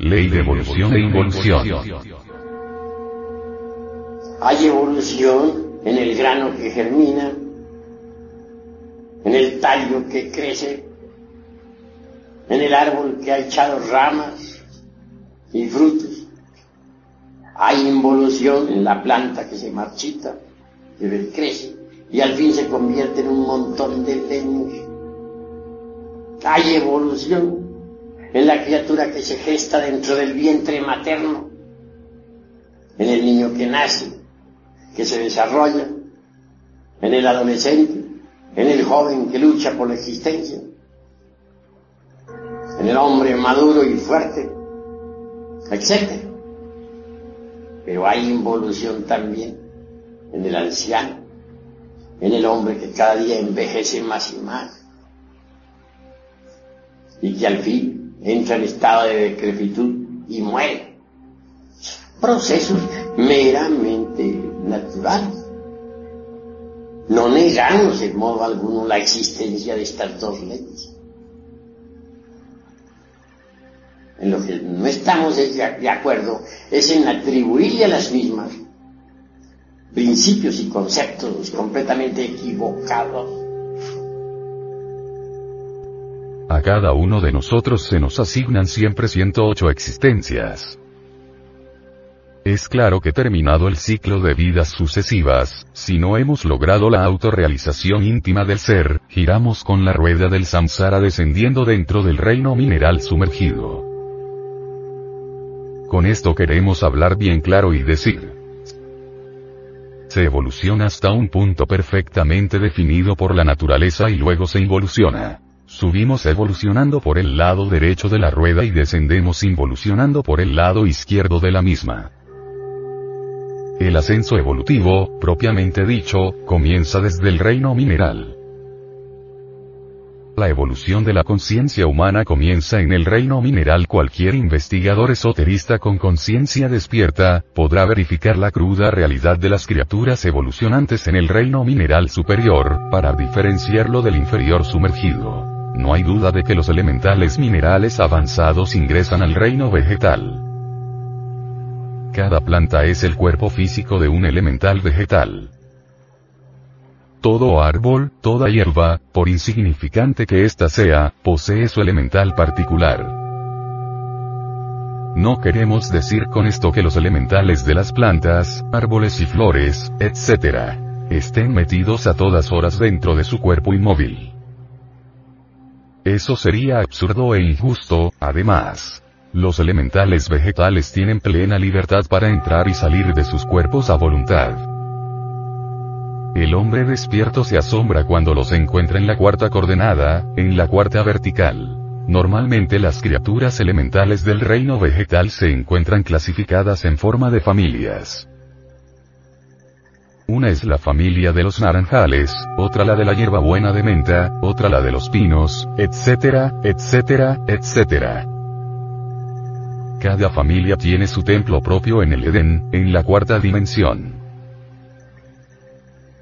Ley de evolución e involución. Hay evolución en el grano que germina, en el tallo que crece, en el árbol que ha echado ramas y frutos. Hay involución en la planta que se marchita, que crece y al fin se convierte en un montón de leños. Hay evolución en la criatura que se gesta dentro del vientre materno, en el niño que nace, que se desarrolla, en el adolescente, en el joven que lucha por la existencia, en el hombre maduro y fuerte, etc. Pero hay involución también en el anciano, en el hombre que cada día envejece más y más, y que al fin entra en estado de decrepitud y muere. Procesos meramente naturales. No negamos en modo alguno la existencia de estas dos leyes. En lo que no estamos de acuerdo es en atribuirle a las mismas principios y conceptos completamente equivocados. A cada uno de nosotros se nos asignan siempre 108 existencias. Es claro que terminado el ciclo de vidas sucesivas, si no hemos logrado la autorrealización íntima del ser, giramos con la rueda del samsara descendiendo dentro del reino mineral sumergido. Con esto queremos hablar bien claro y decir. Se evoluciona hasta un punto perfectamente definido por la naturaleza y luego se involuciona. Subimos evolucionando por el lado derecho de la rueda y descendemos involucionando por el lado izquierdo de la misma. El ascenso evolutivo, propiamente dicho, comienza desde el reino mineral. La evolución de la conciencia humana comienza en el reino mineral. Cualquier investigador esoterista con conciencia despierta, podrá verificar la cruda realidad de las criaturas evolucionantes en el reino mineral superior, para diferenciarlo del inferior sumergido. No hay duda de que los elementales minerales avanzados ingresan al reino vegetal. Cada planta es el cuerpo físico de un elemental vegetal. Todo árbol, toda hierba, por insignificante que ésta sea, posee su elemental particular. No queremos decir con esto que los elementales de las plantas, árboles y flores, etc., estén metidos a todas horas dentro de su cuerpo inmóvil. Eso sería absurdo e injusto, además. Los elementales vegetales tienen plena libertad para entrar y salir de sus cuerpos a voluntad. El hombre despierto se asombra cuando los encuentra en la cuarta coordenada, en la cuarta vertical. Normalmente las criaturas elementales del reino vegetal se encuentran clasificadas en forma de familias. Una es la familia de los naranjales, otra la de la hierbabuena de menta, otra la de los pinos, etcétera, etcétera, etcétera. Cada familia tiene su templo propio en el Edén, en la cuarta dimensión.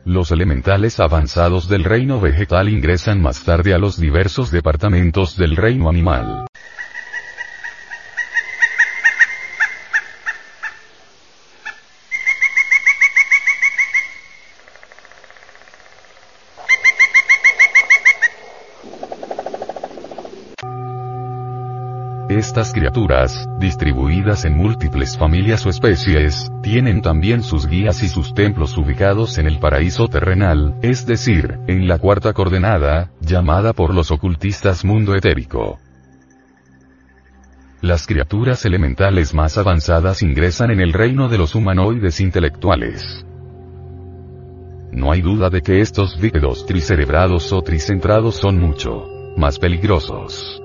Los elementales avanzados del reino vegetal ingresan más tarde a los diversos departamentos del reino animal. Estas criaturas, distribuidas en múltiples familias o especies, tienen también sus guías y sus templos ubicados en el paraíso terrenal, es decir, en la cuarta coordenada, llamada por los ocultistas mundo etérico. Las criaturas elementales más avanzadas ingresan en el reino de los humanoides intelectuales. No hay duda de que estos bípedos tricerebrados o tricentrados son mucho más peligrosos.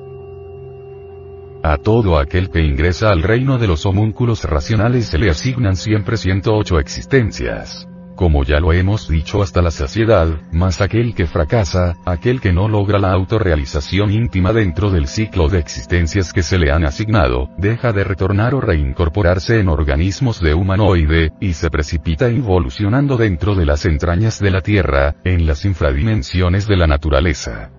A todo aquel que ingresa al reino de los homúnculos racionales se le asignan siempre 108 existencias. Como ya lo hemos dicho hasta la saciedad, más aquel que fracasa, aquel que no logra la autorrealización íntima dentro del ciclo de existencias que se le han asignado, deja de retornar o reincorporarse en organismos de humanoide, y se precipita involucionando dentro de las entrañas de la Tierra, en las infradimensiones de la naturaleza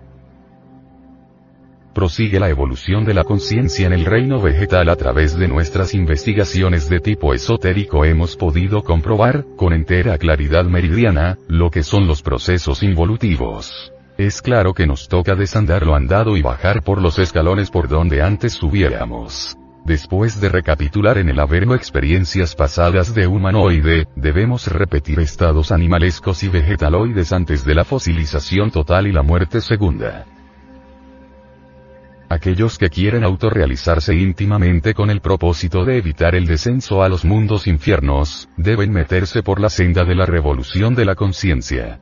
prosigue la evolución de la conciencia en el reino vegetal a través de nuestras investigaciones de tipo esotérico hemos podido comprobar, con entera claridad meridiana, lo que son los procesos involutivos. Es claro que nos toca desandar lo andado y bajar por los escalones por donde antes subiéramos. Después de recapitular en el averno experiencias pasadas de humanoide, debemos repetir estados animalescos y vegetaloides antes de la fosilización total y la muerte segunda. Aquellos que quieren autorrealizarse íntimamente con el propósito de evitar el descenso a los mundos infiernos, deben meterse por la senda de la revolución de la conciencia.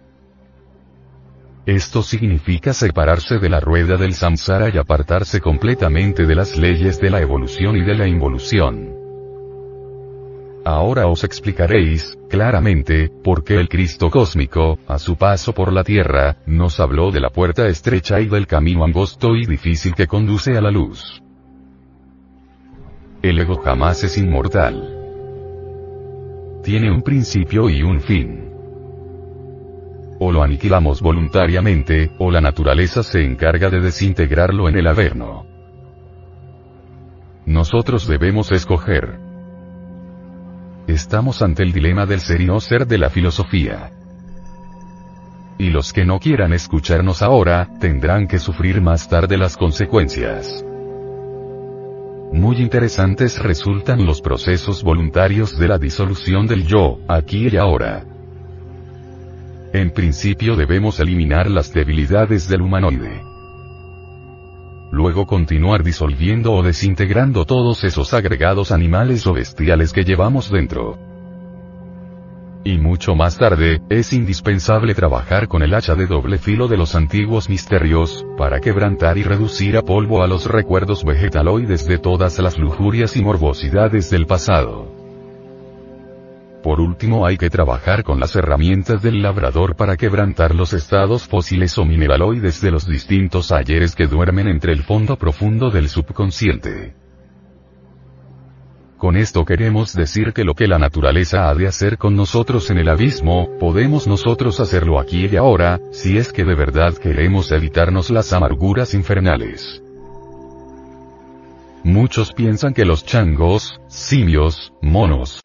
Esto significa separarse de la rueda del samsara y apartarse completamente de las leyes de la evolución y de la involución. Ahora os explicaréis, claramente, por qué el Cristo cósmico, a su paso por la Tierra, nos habló de la puerta estrecha y del camino angosto y difícil que conduce a la luz. El ego jamás es inmortal. Tiene un principio y un fin o lo aniquilamos voluntariamente, o la naturaleza se encarga de desintegrarlo en el Averno. Nosotros debemos escoger. Estamos ante el dilema del ser y no ser de la filosofía. Y los que no quieran escucharnos ahora, tendrán que sufrir más tarde las consecuencias. Muy interesantes resultan los procesos voluntarios de la disolución del yo, aquí y ahora. En principio debemos eliminar las debilidades del humanoide. Luego continuar disolviendo o desintegrando todos esos agregados animales o bestiales que llevamos dentro. Y mucho más tarde, es indispensable trabajar con el hacha de doble filo de los antiguos misterios, para quebrantar y reducir a polvo a los recuerdos vegetaloides de todas las lujurias y morbosidades del pasado. Por último hay que trabajar con las herramientas del labrador para quebrantar los estados fósiles o mineraloides de los distintos ayeres que duermen entre el fondo profundo del subconsciente. Con esto queremos decir que lo que la naturaleza ha de hacer con nosotros en el abismo, podemos nosotros hacerlo aquí y ahora, si es que de verdad queremos evitarnos las amarguras infernales. Muchos piensan que los changos, simios, monos,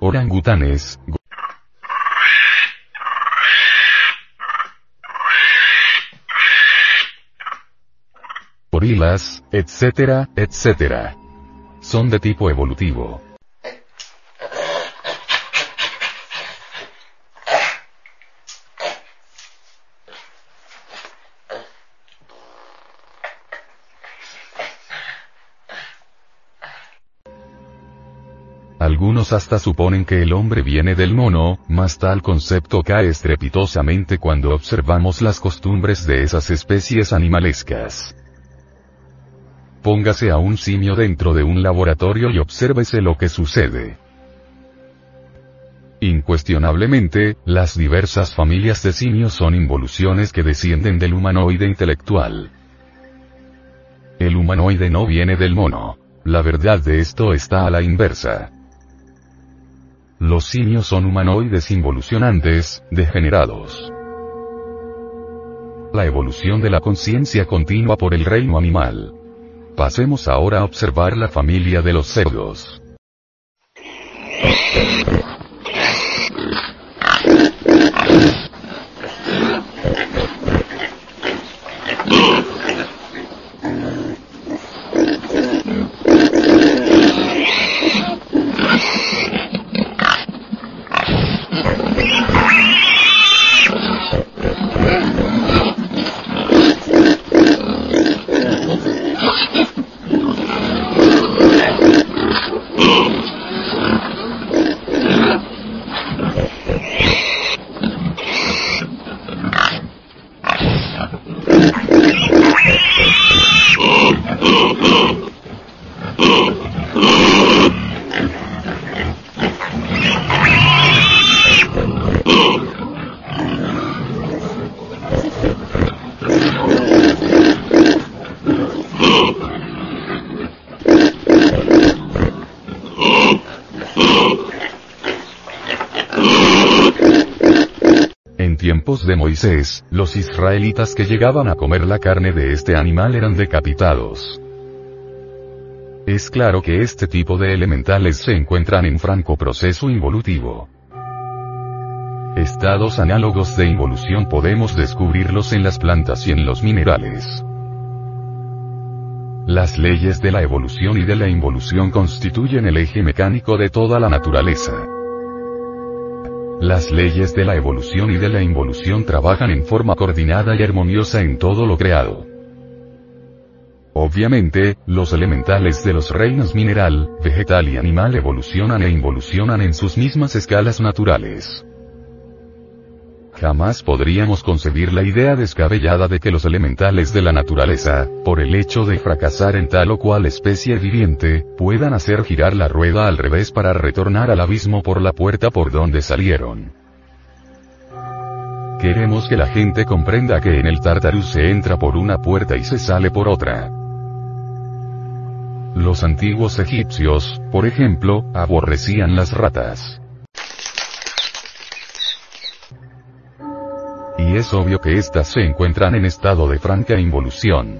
orangutanes, gorilas, etcétera, etcétera. Son de tipo evolutivo. Algunos hasta suponen que el hombre viene del mono, mas tal concepto cae estrepitosamente cuando observamos las costumbres de esas especies animalescas. Póngase a un simio dentro de un laboratorio y obsérvese lo que sucede. Incuestionablemente, las diversas familias de simios son involuciones que descienden del humanoide intelectual. El humanoide no viene del mono. La verdad de esto está a la inversa. Los simios son humanoides involucionantes, degenerados. La evolución de la conciencia continua por el reino animal. Pasemos ahora a observar la familia de los cerdos. De Moisés, los israelitas que llegaban a comer la carne de este animal eran decapitados. Es claro que este tipo de elementales se encuentran en franco proceso involutivo. Estados análogos de involución podemos descubrirlos en las plantas y en los minerales. Las leyes de la evolución y de la involución constituyen el eje mecánico de toda la naturaleza. Las leyes de la evolución y de la involución trabajan en forma coordinada y armoniosa en todo lo creado. Obviamente, los elementales de los reinos mineral, vegetal y animal evolucionan e involucionan en sus mismas escalas naturales. Jamás podríamos concebir la idea descabellada de que los elementales de la naturaleza, por el hecho de fracasar en tal o cual especie viviente, puedan hacer girar la rueda al revés para retornar al abismo por la puerta por donde salieron. Queremos que la gente comprenda que en el Tartarus se entra por una puerta y se sale por otra. Los antiguos egipcios, por ejemplo, aborrecían las ratas. Y es obvio que éstas se encuentran en estado de franca involución.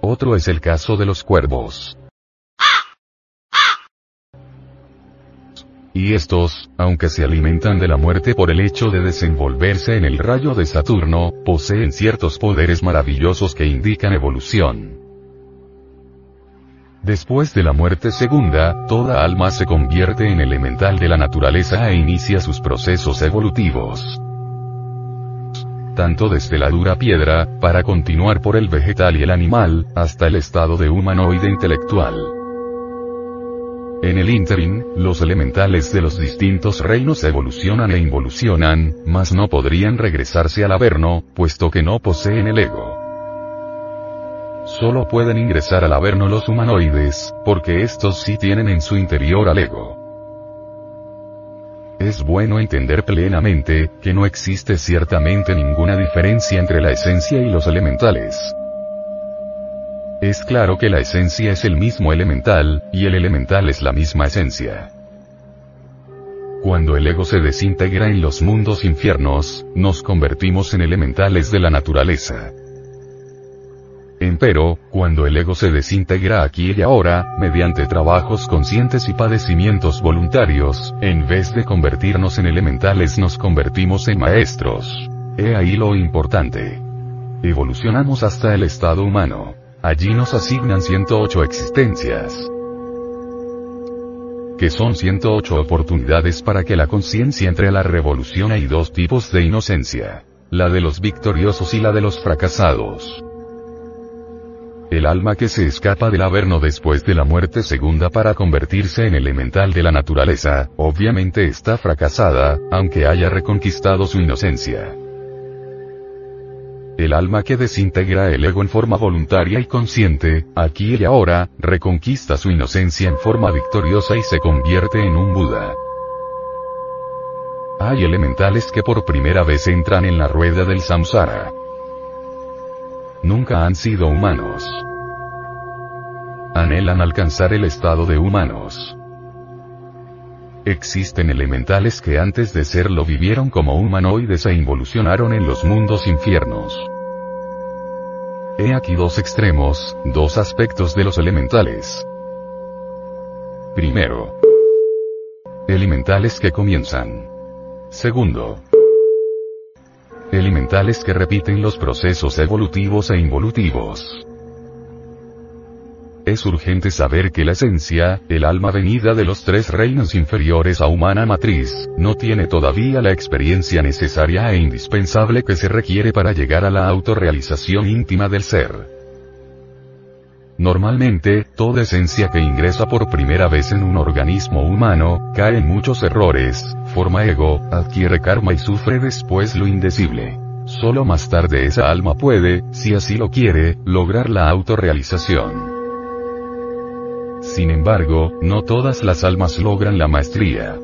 Otro es el caso de los cuervos. Y estos, aunque se alimentan de la muerte por el hecho de desenvolverse en el rayo de Saturno, poseen ciertos poderes maravillosos que indican evolución. Después de la muerte segunda, toda alma se convierte en elemental de la naturaleza e inicia sus procesos evolutivos. Tanto desde la dura piedra, para continuar por el vegetal y el animal, hasta el estado de humanoide intelectual. En el ínterin, los elementales de los distintos reinos evolucionan e involucionan, mas no podrían regresarse al averno, puesto que no poseen el ego. Solo pueden ingresar al Averno los humanoides, porque estos sí tienen en su interior al ego. Es bueno entender plenamente, que no existe ciertamente ninguna diferencia entre la esencia y los elementales. Es claro que la esencia es el mismo elemental, y el elemental es la misma esencia. Cuando el ego se desintegra en los mundos infiernos, nos convertimos en elementales de la naturaleza. Empero, cuando el ego se desintegra aquí y ahora, mediante trabajos conscientes y padecimientos voluntarios, en vez de convertirnos en elementales nos convertimos en maestros. He ahí lo importante. Evolucionamos hasta el estado humano. Allí nos asignan 108 existencias. Que son 108 oportunidades para que la conciencia entre a la revolución. Hay dos tipos de inocencia. La de los victoriosos y la de los fracasados. El alma que se escapa del averno después de la muerte segunda para convertirse en elemental de la naturaleza, obviamente está fracasada, aunque haya reconquistado su inocencia. El alma que desintegra el ego en forma voluntaria y consciente, aquí y ahora, reconquista su inocencia en forma victoriosa y se convierte en un Buda. Hay elementales que por primera vez entran en la rueda del samsara nunca han sido humanos. Anhelan alcanzar el estado de humanos. Existen elementales que antes de serlo vivieron como humanoides e involucionaron en los mundos infiernos. He aquí dos extremos, dos aspectos de los elementales. Primero. Elementales que comienzan. Segundo elementales que repiten los procesos evolutivos e involutivos. Es urgente saber que la esencia, el alma venida de los tres reinos inferiores a humana matriz, no tiene todavía la experiencia necesaria e indispensable que se requiere para llegar a la autorrealización íntima del ser. Normalmente, toda esencia que ingresa por primera vez en un organismo humano, cae en muchos errores, forma ego, adquiere karma y sufre después lo indecible. Solo más tarde esa alma puede, si así lo quiere, lograr la autorrealización. Sin embargo, no todas las almas logran la maestría.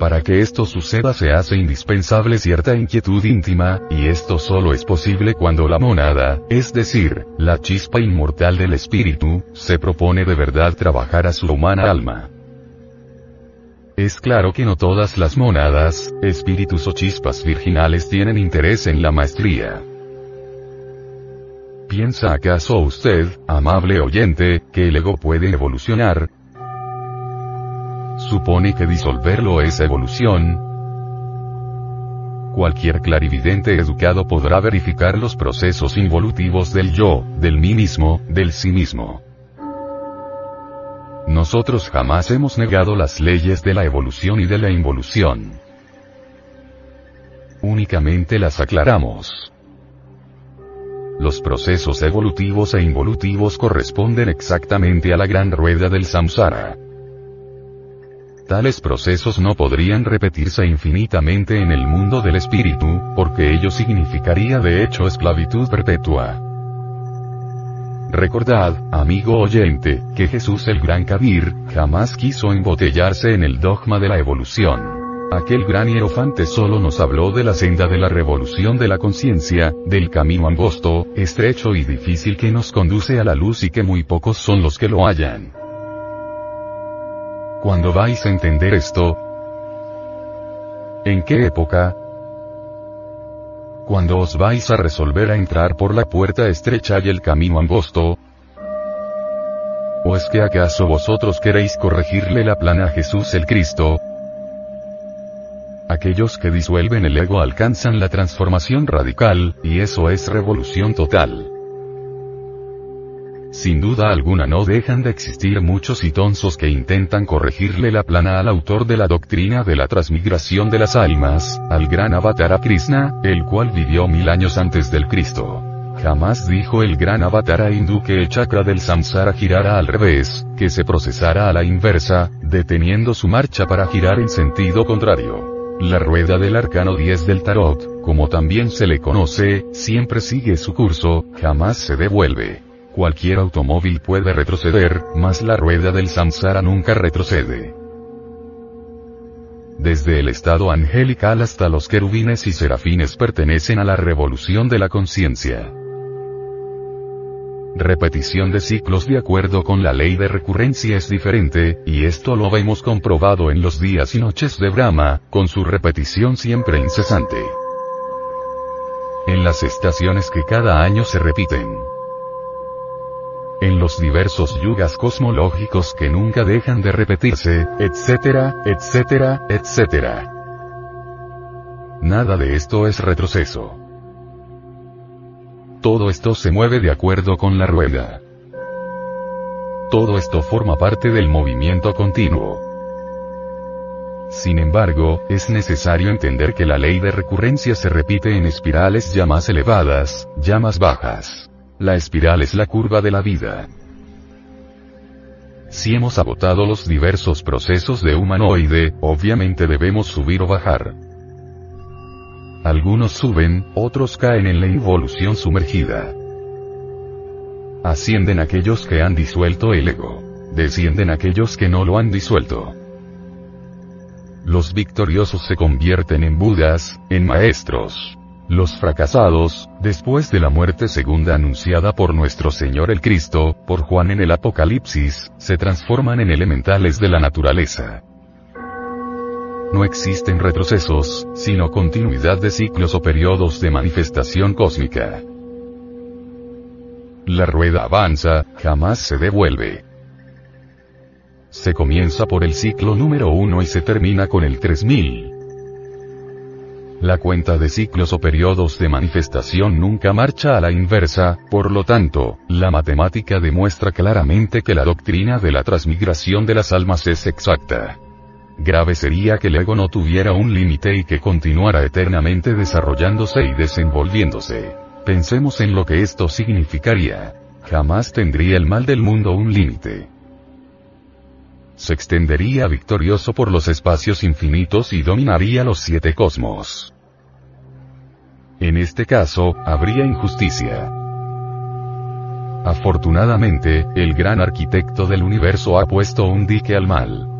Para que esto suceda se hace indispensable cierta inquietud íntima, y esto solo es posible cuando la monada, es decir, la chispa inmortal del espíritu, se propone de verdad trabajar a su humana alma. Es claro que no todas las monadas, espíritus o chispas virginales tienen interés en la maestría. ¿Piensa acaso usted, amable oyente, que el ego puede evolucionar? ¿Supone que disolverlo es evolución? Cualquier clarividente educado podrá verificar los procesos involutivos del yo, del mí mismo, del sí mismo. Nosotros jamás hemos negado las leyes de la evolución y de la involución. Únicamente las aclaramos. Los procesos evolutivos e involutivos corresponden exactamente a la gran rueda del samsara. Tales procesos no podrían repetirse infinitamente en el mundo del espíritu, porque ello significaría de hecho esclavitud perpetua. Recordad, amigo oyente, que Jesús el Gran Kabir, jamás quiso embotellarse en el dogma de la evolución. Aquel gran hierofante solo nos habló de la senda de la revolución de la conciencia, del camino angosto, estrecho y difícil que nos conduce a la luz y que muy pocos son los que lo hallan. Cuando vais a entender esto? ¿En qué época? Cuando os vais a resolver a entrar por la puerta estrecha y el camino angosto? ¿O es que acaso vosotros queréis corregirle la plana a Jesús el Cristo? Aquellos que disuelven el ego alcanzan la transformación radical, y eso es revolución total. Sin duda alguna no dejan de existir muchos itonsos que intentan corregirle la plana al autor de la doctrina de la transmigración de las almas, al gran avatar Krishna, el cual vivió mil años antes del Cristo. Jamás dijo el gran avatar hindú que el chakra del samsara girara al revés, que se procesara a la inversa, deteniendo su marcha para girar en sentido contrario. La rueda del arcano 10 del tarot, como también se le conoce, siempre sigue su curso, jamás se devuelve. Cualquier automóvil puede retroceder, mas la rueda del samsara nunca retrocede. Desde el estado angelical hasta los querubines y serafines pertenecen a la revolución de la conciencia repetición de ciclos de acuerdo con la ley de recurrencia es diferente, y esto lo hemos comprobado en los días y noches de Brahma, con su repetición siempre incesante. En las estaciones que cada año se repiten. En los diversos yugas cosmológicos que nunca dejan de repetirse, etcétera, etcétera, etcétera. Nada de esto es retroceso. Todo esto se mueve de acuerdo con la rueda. Todo esto forma parte del movimiento continuo. Sin embargo, es necesario entender que la ley de recurrencia se repite en espirales ya más elevadas, ya más bajas. La espiral es la curva de la vida. Si hemos agotado los diversos procesos de humanoide, obviamente debemos subir o bajar. Algunos suben, otros caen en la involución sumergida. Ascienden aquellos que han disuelto el ego. Descienden aquellos que no lo han disuelto. Los victoriosos se convierten en budas, en maestros. Los fracasados, después de la muerte segunda anunciada por nuestro Señor el Cristo, por Juan en el Apocalipsis, se transforman en elementales de la naturaleza. No existen retrocesos, sino continuidad de ciclos o periodos de manifestación cósmica. La rueda avanza, jamás se devuelve. Se comienza por el ciclo número 1 y se termina con el 3000. La cuenta de ciclos o periodos de manifestación nunca marcha a la inversa, por lo tanto, la matemática demuestra claramente que la doctrina de la transmigración de las almas es exacta. Grave sería que el ego no tuviera un límite y que continuara eternamente desarrollándose y desenvolviéndose. Pensemos en lo que esto significaría. Jamás tendría el mal del mundo un límite. Se extendería victorioso por los espacios infinitos y dominaría los siete cosmos. En este caso, habría injusticia. Afortunadamente, el gran arquitecto del universo ha puesto un dique al mal.